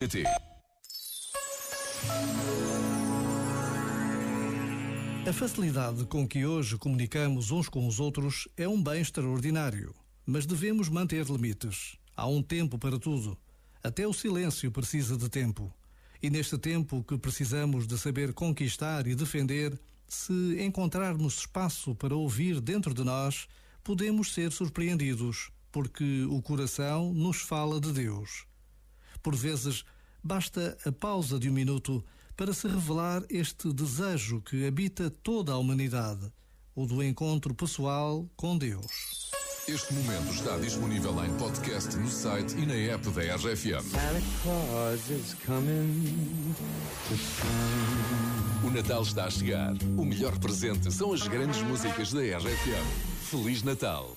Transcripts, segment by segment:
PT. A facilidade com que hoje comunicamos uns com os outros é um bem extraordinário, mas devemos manter limites. Há um tempo para tudo. Até o silêncio precisa de tempo. E neste tempo que precisamos de saber conquistar e defender, se encontrarmos espaço para ouvir dentro de nós, podemos ser surpreendidos, porque o coração nos fala de Deus. Por vezes, basta a pausa de um minuto para se revelar este desejo que habita toda a humanidade, o do encontro pessoal com Deus. Este momento está disponível em podcast no site e na app da RFM. Santa Claus is coming to town. O Natal está a chegar. O melhor presente são as grandes músicas da RFM. Feliz Natal!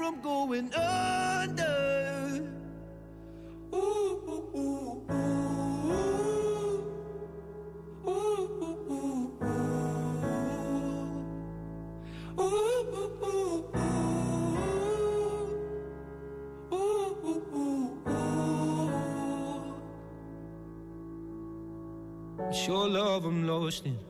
from going under. Ooh, ooh, ooh, ooh. Ooh, ooh, ooh, ooh. Ooh, ooh, love I'm lost in.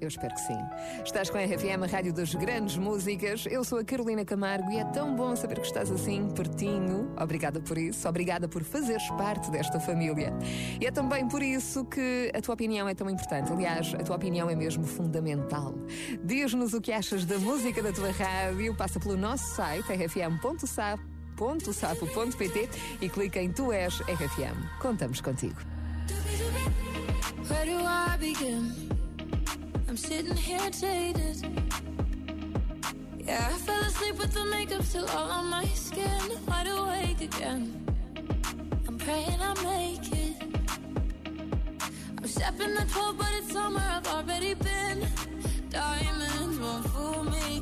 Eu espero que sim. Estás com a RFM, a Rádio das Grandes Músicas. Eu sou a Carolina Camargo e é tão bom saber que estás assim, pertinho. Obrigada por isso, obrigada por fazeres parte desta família. E é também por isso que a tua opinião é tão importante. Aliás, a tua opinião é mesmo fundamental. Diz-nos o que achas da música da tua rádio, passa pelo nosso site rfm.sapo.sapo.pt e clica em Tu és RFM. Contamos contigo. Where do I begin? I'm sitting here jaded. Yeah, I fell asleep with the makeup still all on my skin. Wide awake again. I'm praying I make it. I'm stepping the 12, but it's somewhere I've already been. Diamonds won't fool me.